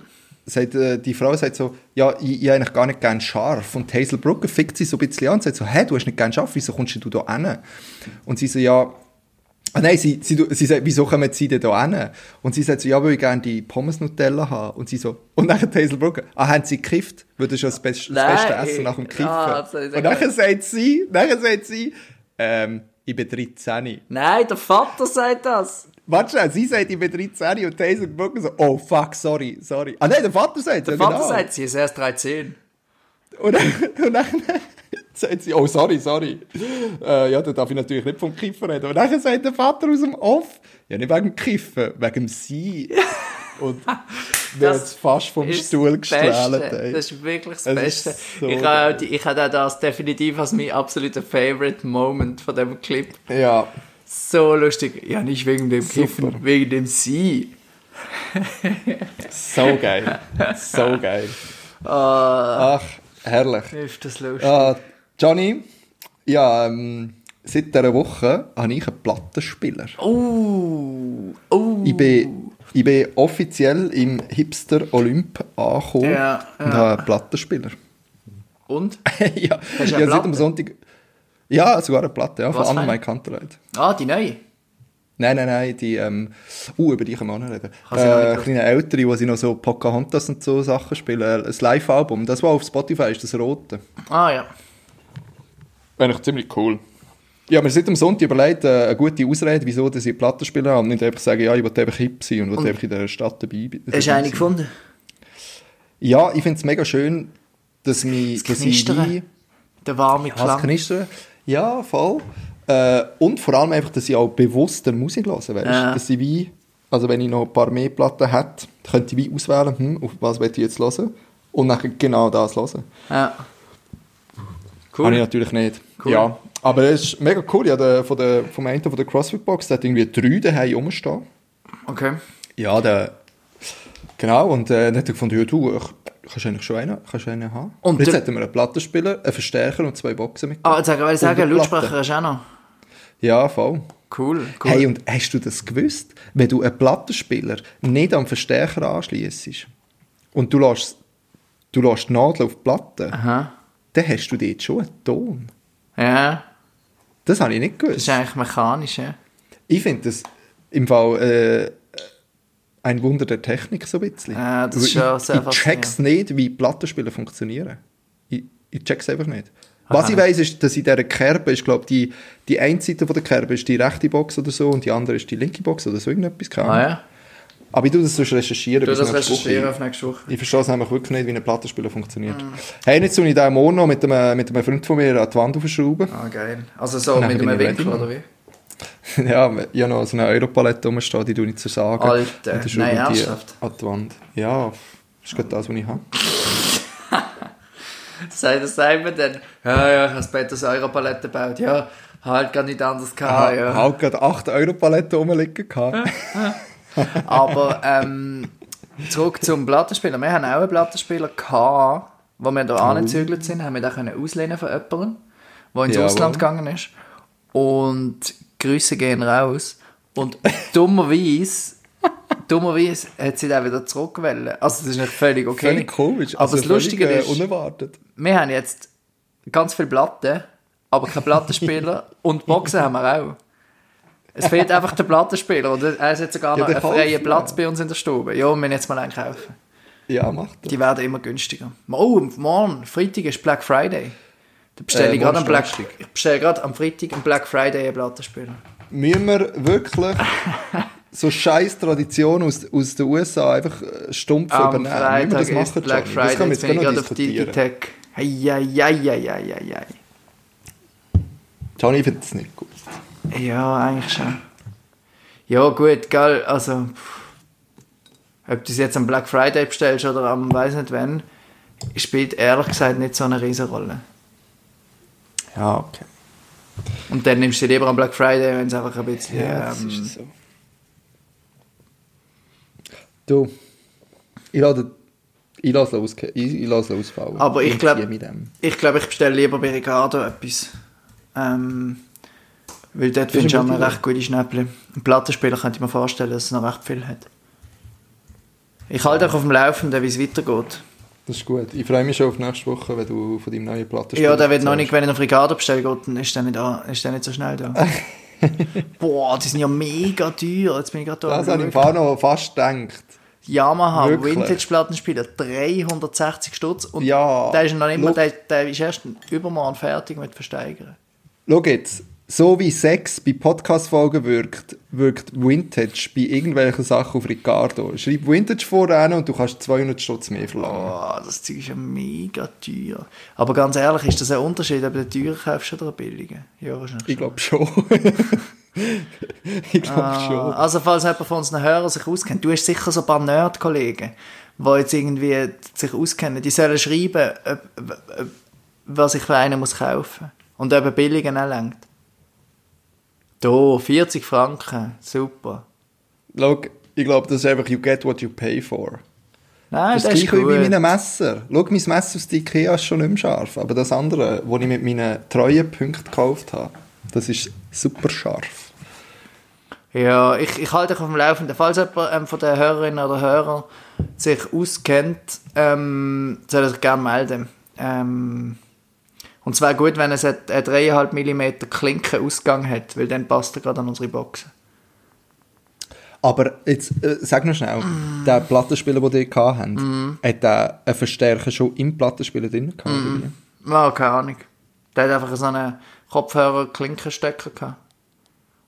sagt, äh, die Frau sagt so, ja, ich, ich eigentlich gar nicht gern scharf. Und Hazel Brugger fickt sie so ein bisschen an und sagt so, hä, du hast nicht gern scharf, wieso kommst du da hin? Und sie so, ja, Ah, nein, sie, sie, sie sagt, wieso kommen sie denn da hin? Und sie sagt so, ja, weil ich gerne die Pommes Nutella haben. Und sie so, und dann Hazel Brugger, ah, haben sie gekifft? Weil das ist ja das, beste, das beste Essen nach dem Kiffen. Ah, und dann sagt sie, dann sagt sie, ähm, ich bin 13. Nein, der Vater sagt das. Warte schnell, sie sagt, ich bin 13 und Hazel Brugger so, oh fuck, sorry, sorry. Ah nein, der Vater sagt Der ja, Vater genau. sagt, sie ist erst 13. Und und dann sagt sie, oh sorry, sorry. Äh, ja, da darf ich natürlich nicht vom Kiffen reden. Und dann sagt der Vater aus dem Off, ja nicht wegen dem Kiffen, wegen dem Sie. Und Das jetzt fast vom Stuhl gestrahlt. ey. Das ist wirklich das Es Beste. so ich habe ich habe das definitiv als mein absoluter Favorite Moment von dem Clip. Ja, So lustig. Ja, nicht wegen dem Super. Kiffen, wegen dem Sie. so geil. So geil. Ah, Ach, herrlich. ist das lustig. Ah, Johnny, ja, ähm, seit dieser Woche habe ich einen Plattenspieler. Oh, oh. Ich bin, ich bin offiziell im Hipster Olymp angekommen Ja, und ja. habe einen Plattenspieler. Und? ja, ich habe seit dem? Sonntag... Ja, sogar eine Platte, ja, von Was für Anna Kanterleit. Ah, die neue. Nein, nein, nein, die, ähm, uh, über die können wir auch noch reden. Äh, kleine Ältere, wo sie noch so Pocahontas und so Sachen spielen. Ein Live-Album, das war auf Spotify, ist das rote. Ah, ja. Eigentlich ziemlich cool. Ich habe mir seit dem Sonntag überlegt, äh, eine gute Ausrede, wieso dass ich Platten spielen habe und nicht einfach sagen, ja, ich will einfach hip sein und Und- einfach in der Stadt dabei dabei Hast du eine sein. gefunden? Ja, ich finde es mega schön, dass, mich, Das dass ich Knistern. wie... Der warme Klang. knistern? Ja, voll. Äh, und vor allem einfach, dass ich auch bewusster Musik höre, weißt? Ja. Dass ich wie, also wenn ich noch ein paar mehr Platten hätte, könnte ich wie auswählen, hm, auf was will ich jetzt hören und dann genau das hören. Ja. Habe ich natürlich nicht. Cool. Ja, aber es ist mega cool. Ja, der, von der, vom einen von der CrossFit Box, der hat irgendwie drei daheim rumstehen. Okay. Ja, der... Genau, und äh, dann hat er gefunden, ja du, ich, kannst eigentlich schon einen, kannst du einen haben. Und jetzt hätten wir einen Plattenspieler, einen Verstärker und zwei Boxen mit. Ah, jetzt wollte ich sagen, Lautsprecher hast du auch noch. Ja, voll. Cool, cool. Hey, und hast du das gewusst? Wenn du einen Plattenspieler nicht am Verstärker anschließt und du lässt, du lässt die Nadel auf die Platte, Aha. Dann hast du dort schon einen Ton. Ja, Das habe ich nicht das gewusst. ist eigentlich mechanisch, ja. Ich finde das im Fall äh, ein Wunder der Technik so ein bisschen. Ja, das ist Weil schon ich, sehr ich check's nicht, wie Plattenspieler funktionieren. Ich, ich check's einfach nicht. Was Aha. ich weiss, ist, dass in dieser Kerbe ist, glaube die, die eine Seite von der Kerbe ist die rechte Box oder so und die andere ist die linke Box oder so irgendetwas. Ah ja? Aber ich tue das sonst recherchieren. Du das nächste Woche. recherchieren auf nächste Woche. Ich verstehe es nämlich wirklich nicht, wie ein Plattenspieler funktioniert. Mhm. Hey, jetzt tue ich den noch mit einem, mit einem Freund von mir an die Wand aufschrauben. Ah, geil. Also so mit einem Winkel, oder wie? ja, ich habe noch so eine Europalette rumstehen, die tue ich zu sagen. Alter, Und nein, ernsthaft? an die Wand. Ja, das ist gerade das, was ich habe. Sei das man dann, ja, ja, ich habe später das Europalette gebaut. Ja, halt gar nicht anders gehabt, ja. habe gerade 8 Europaletten rumliegen gehabt. Aber ähm, zurück zum Plattenspieler. Wir haben auch einen Plattenspieler gehabt, wo wir da angezügelt sind, haben wir den können auslehnen von jemandem, der ins Jawohl. Ausland gegangen ist. Und Grüße gehen raus. Und dummerweise, dummerweise hat sie dann wieder zurückgewählt. Also das ist nicht völlig okay. Völlig komisch. Aber also das Lustige völlig, ist, äh, unerwartet. wir haben jetzt ganz viele Platten, aber keinen Plattenspieler und Boxen haben wir auch. Es fehlt einfach der Plattenspieler und er hat sogar Ja, noch einen freien Platz bei uns in der Stube. Ja, wir müssen jetzt mal einen kaufen. Ja, macht er. Die werden immer günstiger. Oh, morgen, Freitag ist Black Friday. Da bestelle Äh, ich gerade am Black, ich bestelle gerade am Freitag am Black Friday einen Plattenspieler. Müssen wir wirklich so scheiß Tradition aus, aus den USA einfach äh, stumpf Am übernehmen? Müssen wir Freitag das machen, Black Johnny? Friday, Das wir jetzt jetzt bin ich gerade gerade noch auf diskutieren. Digitech. Heieieiei. Johnny, ich finde das nicht gut. Ja, eigentlich schon. Ja, gut, gell, also. Ob du es jetzt am Black Friday bestellst oder am weiß nicht wann, spielt ehrlich gesagt nicht so eine riesige Rolle. Ja, okay. Und dann nimmst du sie lieber am Black Friday, wenn es einfach ein bisschen. Ja, das ähm, ist so. Du, ich lasse ich lasse aus, ich, ich lasse ausfallen. Aber ich glaub- dem. Ich glaube, ich bestelle lieber bei Ricardo etwas. Ähm, weil dort findest du auch eine noch recht gute Schnäppchen. Ein Plattenspieler könnte ich mir vorstellen, dass es noch recht viel hat. Ich halte auch auf dem Laufenden, wie es weitergeht. Das ist gut. Ich freue mich schon auf nächste Woche, wenn du von deinem neuen Plattenspiel Ja, der wird noch nicht, wenn ich auf Ricardo bestelle, geht, dann ist der nicht, da, ist der nicht so schnell da. Boah, die sind ja mega teuer. Jetzt bin ich gerade da. Das habe ich im noch fast gedacht. Yamaha? Vintage-Plattenspieler, 360 Stutz. Und Ja, der ist noch nicht mal, der, der ist erst übermorgen fertig mit Versteigern. Schau jetzt, so wie Sex bei Podcast-Folgen wirkt, wirkt Vintage bei irgendwelchen Sachen auf Ricardo. Schreib Vintage voran und du kannst 200 Stutz mehr verlangen. Oh, das Zeug ist ja mega teuer. Aber ganz ehrlich, ist das ein Unterschied, ob du den teuren kaufst oder einen billigen? Ja, wahrscheinlich Ich glaube schon. ich glaube Ah, schon. Also falls jemand von unseren Hörern sich auskennt, du hast sicher so ein paar Nerd-Kollegen, die jetzt irgendwie sich auskennen, die sollen schreiben, ob, ob, ob, was ich für einen muss kaufen und ob billigen auch lenkt. Da, 40 Franken, super. Schau, ich glaube, das ist einfach you get what you pay for. Nein, Das das, ist ist gleich wie bei meinem Messer. Schau, mein Messer aus der Ikea ist schon nicht mehr scharf. Aber das andere, das ich mit meinen treuen Punkten gekauft habe, Das ist super scharf. Ja, ich, ich halte dich auf dem Laufenden. Falls jemand ähm, von den Hörerinnen oder Hörern sich auskennt, ähm, soll er sich gerne melden. Ähm, und zwar gut, wenn es einen 3,5 mm Klinkenausgang hat, weil dann passt er gerade an unsere Boxen. Aber jetzt, äh, sag noch schnell, Mm. der Plattenspieler, den die hatten, hat der einen Verstärker schon im Plattenspieler drin gehabt? Mm. Ja, keine Ahnung. Der hat einfach so einen Kopfhörer-Klinkenstecker gehabt.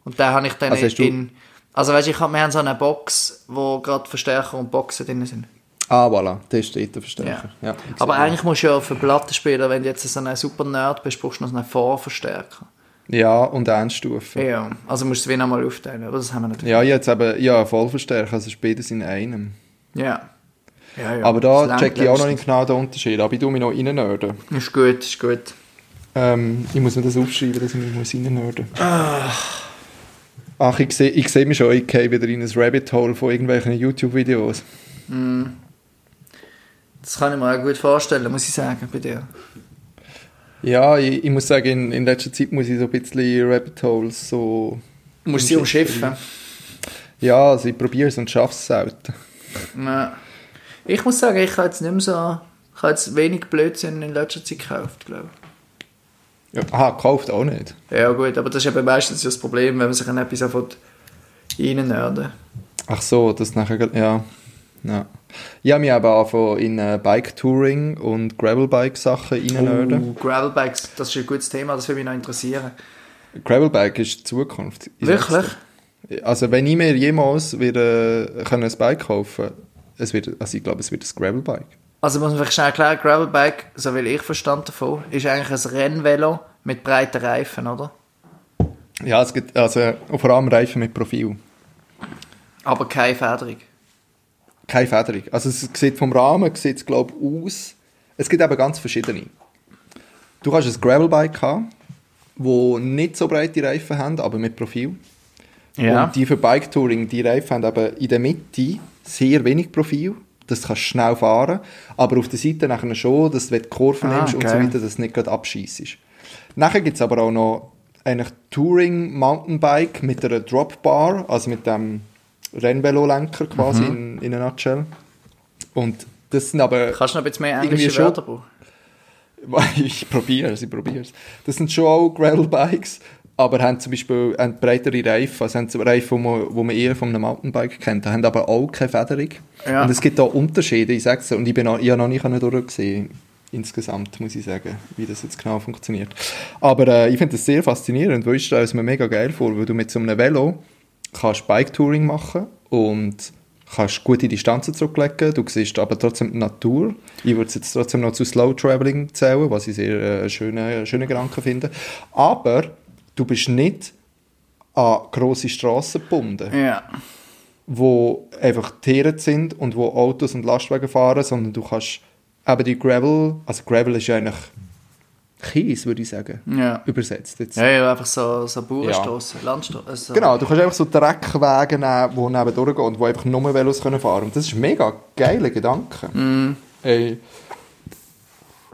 Und den habe ich dann Also in... Also weißt du, wir haben so eine Box, wo gerade Verstärker und Boxen drin sind. Ah, voilà, der ist der Verstärker. Ja. ich Aber eigentlich musst du ja für Plattenspieler, wenn du jetzt so ein super Nerd bist, brauchst du noch so einen Vorverstärker. Ja, und Endstufe. Ja, also musst du es wie nochmal aufteilen, aber das haben wir nicht. Ja, jetzt eben, ja, Vollverstärker, also beides in einem. Ja. ja, ja. Aber da Das check ich auch noch nicht genau den Unterschied, aber ich tue mich noch reinnörden. Ist gut, ist gut. Ähm, ich muss mir das aufschreiben, dass ich mich muss reinnörden Ach, ich sehe ich seh mich schon, ich gehe wieder in ein Rabbit Hole von irgendwelchen YouTube-Videos. Das kann ich mir auch gut vorstellen, muss ich sagen, bei dir. Ja, ich, ich muss sagen, in, in letzter Zeit muss ich so ein bisschen Rabbit Holes so... Du musst sie umschiffen. Ja, also ich probiere es und schaffe es selten. Ja. Ich muss sagen, ich habe jetzt nicht mehr so... Ich habe jetzt wenig Blödsinn in letzter Zeit gekauft, glaube Ja, aha, gekauft auch nicht. ich. Ja gut, aber das ist eben meistens das Problem, wenn man sich an etwas anfängt reinnörden. Ach so, das nachher, grad- ja. Ja. Ich habe mich aber angefangen in äh, Bike-Touring und Gravelbike-Sachen reinnörden. Oh, Gravelbikes, das ist ein gutes Thema, das würde mich noch interessieren. Gravelbike ist die Zukunft. Wirklich? Also wenn ich mir jemals wieder äh, können ein Bike kaufen es wird, also ich glaube, es wird ein Gravelbike. Also muss man vielleicht schnell erklären, Gravelbike, so wie ich verstanden davon, ist eigentlich ein Rennvelo mit breiten Reifen, oder? Ja, es gibt also vor allem Reifen mit Profil. Aber keine Federung. Keine Federung. Also es sieht vom Rahmen sieht es, glaube ich, aus. Es gibt eben ganz verschiedene. Du kannst ein Gravelbike haben, wo nicht so breite Reifen haben, aber mit Profil. Und die für Bike Touring, die Reifen haben eben in der Mitte sehr wenig Profil. Das kannst du schnell fahren. Aber auf der Seite nachher schon, dass du die Kurven Ah, nimmst und so weiter, dass du nicht gerade abschießt. Nachher gibt es aber auch noch eigentlich Touring Mountainbike mit einer Dropbar, also mit dem Rennvelo-Lenker quasi in, in a nutshell. Und das sind aber... Kannst du noch ein bisschen mehr englische schon. Wörter brauchen? Ich probiere es, ich probiere es. Das sind schon auch Gravel-Bikes, aber haben zum Beispiel haben breitere Reifen, also haben Reifen, die man, wo man eher von einem Mountainbike kennt, haben aber auch keine Federung. Ja. Und es gibt da Unterschiede, ich sage es, und ich, bin noch, ich habe noch nicht durchgesehen, insgesamt, muss ich sagen, wie das jetzt genau funktioniert. Aber äh, ich finde das sehr faszinierend, weil ich stelle es mir mega geil vor, weil du mit so einem Velo kannst Bike-Touring machen und kannst gute Distanzen zurücklegen, du siehst aber trotzdem die Natur. Ich würde es jetzt trotzdem noch zu Slow Traveling zählen, was ich sehr äh, schöne, schöne Gedanken finde. Aber du bist nicht an grosse Strassen gebunden, Ja. wo einfach Tiere sind und wo Autos und Lastwagen fahren, sondern du kannst eben die Gravel, also Gravel ist ja eigentlich Kies, würde ich sagen, Ja. übersetzt jetzt. Ja, ja, einfach so, so Bauernstrassen, Landstraßen. Also, Genau, du kannst einfach so Dreckwege nehmen, die neben durchgehen und wo einfach nur Velos können fahren Und das ist ein mega geiler Gedanke. Mm. Ey.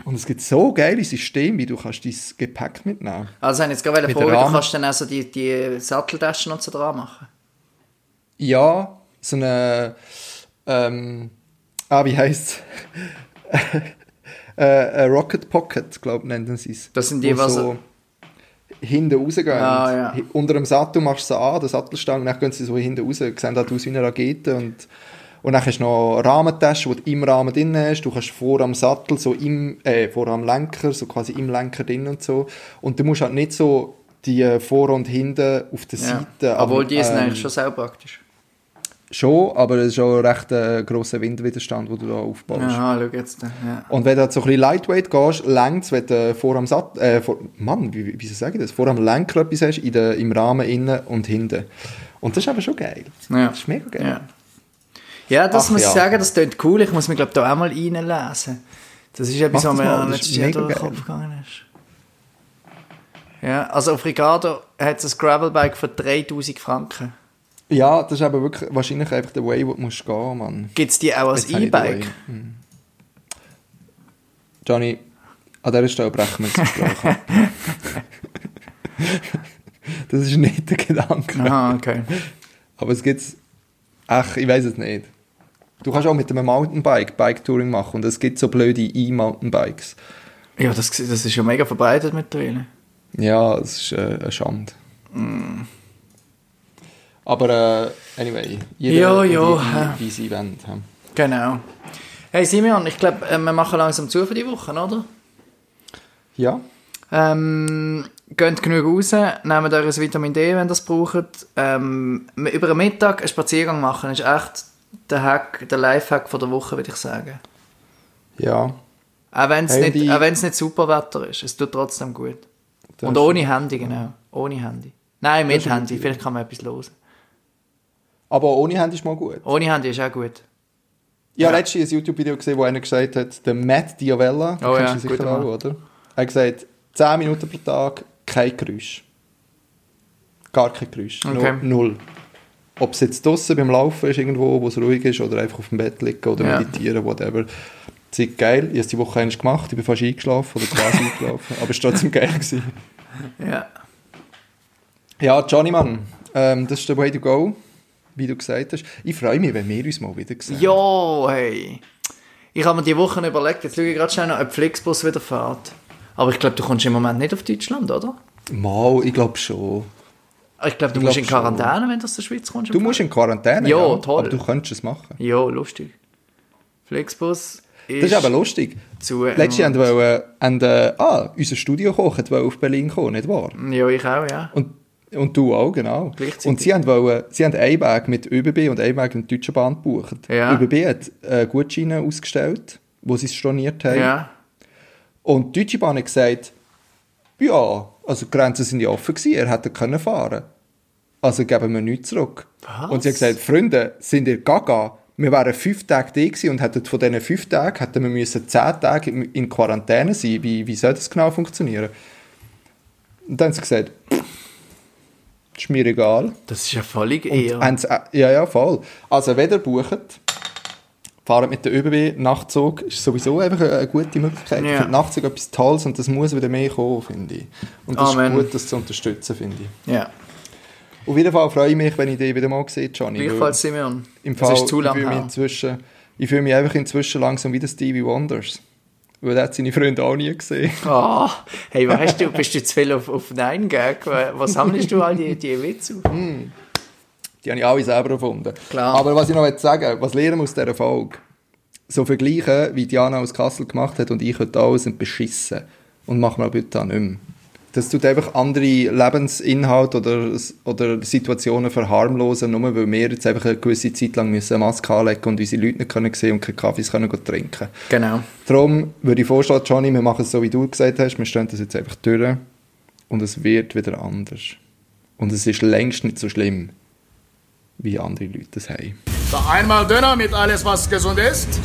Und es gibt so geile Systeme, wie du kannst dein Gepäck mitnehmen Also, ich jetzt gerade Mit Rahmen. du kannst dann also die, die Satteltaschen und so dran machen. Ja, so eine... Ähm, ah, wie heisst äh, Eine Rocket Pocket, glaube ich, nennen sie es. Das sind die, was- so hinten rausgehen. Ah, ja. Unter dem Sattel machst du sie an, der Sattelstange, dann gehen sie so hinten raus, sehen halt aus wie eine Rakete und und dann hast du noch Rahmentasche, die du im Rahmen drin hast. Du kannst vor am Sattel, so im, äh, vor am Lenker, so quasi im Lenker drin und so. Und du musst halt nicht so die äh, vor und hinten auf der Ja. Seite. Obwohl aber, die sind ähm, eigentlich schon sehr praktisch. Schon, aber es ist auch ein recht äh, grosser Windwiderstand, den du da aufbaust. Aha, schau jetzt. da, Ja. Und wenn du so ein bisschen lightweight gehst, längt wenn du vor am Sattel, äh, vor, Mann, wie, wie- sage ich das? Vor am Lenker etwas hast, in der, im Rahmen innen und hinten. Und das ist aber schon geil. Ja. Das ist mega geil. Ja. Ja, das Ach muss ich ja. sagen, das klingt cool. Ich muss mich, glaube da auch mal reinlesen. Das ist etwas, was mir mega durch den. Kopf gegangen ist. Ja, also auf Ricardo hat es ein Gravelbike für 3000 Franken. Ja, das ist aber wirklich wahrscheinlich einfach der Way, wo du musst gehen, Mann. Gibt es die auch als E-Bike? Hm. Johnny, an dieser Stelle brechen wir das Gespräch ab. Das ist nicht der Gedanke. Aha, okay. Aber es gibt Ach, ich weiß es nicht. Du kannst auch mit einem Mountainbike Bike-Touring machen und es gibt so blöde E-Mountainbikes. Ja, das, das ist ja mega verbreitet mittlerweile. Ja, es ist äh, eine Schande. Mm. Aber äh, anyway, jeder jede, hä. wie sie wollen. Genau. Hey Simeon, ich glaube, äh, wir machen langsam zu für die Woche, oder? Ja, Ähm, geht genug raus, nehmt euch ein Vitamin D, wenn ihr das braucht. Ähm, über den Mittag einen Spaziergang machen ist echt der, Hack, der Lifehack von der Woche, würde ich sagen. ja. Auch wenn es nicht, auch nicht super Wetter ist, es tut trotzdem gut. Das Und ohne Handy, genau. Ohne Handy. Nein, mit Handy, vielleicht kann man etwas hören. Aber ohne Handy ist mal gut. Ohne Handy ist auch gut. Ich habe letztens ein YouTube-Video gesehen, wo einer gesagt hat, der Matt Diavella, Oh kennst ja, du sicher auch, Mann. oder? Er hat gesagt, 10 Minuten pro Tag, kein Geräusch. Gar kein Geräusch. Okay. Null. Ob es jetzt draußen beim Laufen ist, irgendwo, wo es ruhig ist, oder einfach auf dem Bett liegen oder Ja. meditieren, whatever. Das ist geil. Ich habe es die Woche einmal gemacht. Ich bin fast eingeschlafen oder quasi eingelaufen. Aber es war trotzdem geil. Gewesen. Ja. Ja, Johnny Mann, ähm, das ist der Way to go, wie du gesagt hast. Ich freue mich, wenn wir uns mal wieder sehen. Ja, hey. Ich habe mir die Woche überlegt, jetzt schaue ich gerade schnell noch, ob Flixbus wieder fährt. Aber ich glaube, du kommst im Moment nicht auf Deutschland, oder? Mal, ich glaube schon. Ich glaube, du Ich musst in glaub schon. Quarantäne, wenn du aus der Schweiz kommst. Du musst in Quarantäne, Ja, toll. aber du könntest es machen. Ja, lustig. Flixbus ist, Das ist aber lustig. zu... ähm, Letztes Jahr haben wir, äh, ah, unser Studiokoch wollte auf Berlin kommen, nicht wahr? Ja, ich auch, ja. Und, und du auch, genau. Und sie haben, wollen, sie haben einen Weg mit ÖBB und einen Weg mit der Deutschen Bahn gebucht. Ja. ÖBB hat äh, Gutscheine ausgestellt, wo sie es storniert haben. Ja. Und die Deutsche Bahn hat gesagt, ja, also die Grenzen sind ja offen gewesen, er hätte können fahren. Also geben wir nichts zurück. Was? Und sie hat gesagt, Freunde, sind ihr gaga? Wir wären fünf Tage da gewesen und hätten von diesen fünf Tagen hätten wir müssen zehn Tage in Quarantäne sein. Wie, wie soll das genau funktionieren? Und dann haben sie gesagt, ist mir egal. Das ist ja völlig eher. äh, ja, ja, voll. Also, wenn ihr bucht, fahren mit der ÖBB Nachtzug, ist sowieso einfach eine, gute Möglichkeit. Ja. Ich finde Nachtzug etwas Tolles und das muss wieder mehr kommen, finde ich. Und das Amen. ist gut, das zu unterstützen, finde ich. Ja. Auf jeden Fall freue ich mich, wenn ich dich wieder mal sehe, Johnny. Gleichfalls, Simeon. Im Es Fall, ist zu ich lang fühle mich inzwischen, ich fühle mich einfach inzwischen langsam wie der Stevie Wonders. Weil er hat seine Freunde auch nie gesehen. Ah, hey, weißt du, bist du zu viel auf, auf Nein Gag? Was sammelst du all die, die Witze auf? Die habe ich alle selber erfunden. Klar. Aber was ich noch sagen was lernen wir aus dieser Folge? So vergleichen, wie Diana aus Kassel gemacht hat und ich heute auch, sind beschissen. Und machen wir bitte auch nicht mehr. Das tut einfach andere Lebensinhalte oder, oder Situationen verharmlosen, nur weil wir jetzt einfach eine gewisse Zeit lang müssen eine Maske anlegen und unsere Leute nicht können sehen und keinen Kaffee können trinken Genau. Darum würde ich vorschlagen, Johnny, wir machen es so, wie du gesagt hast. Wir stellen das jetzt einfach durch und es wird wieder anders. Und es ist längst nicht so schlimm, wie andere Leute es haben. So einmal Döner mit alles, was gesund ist.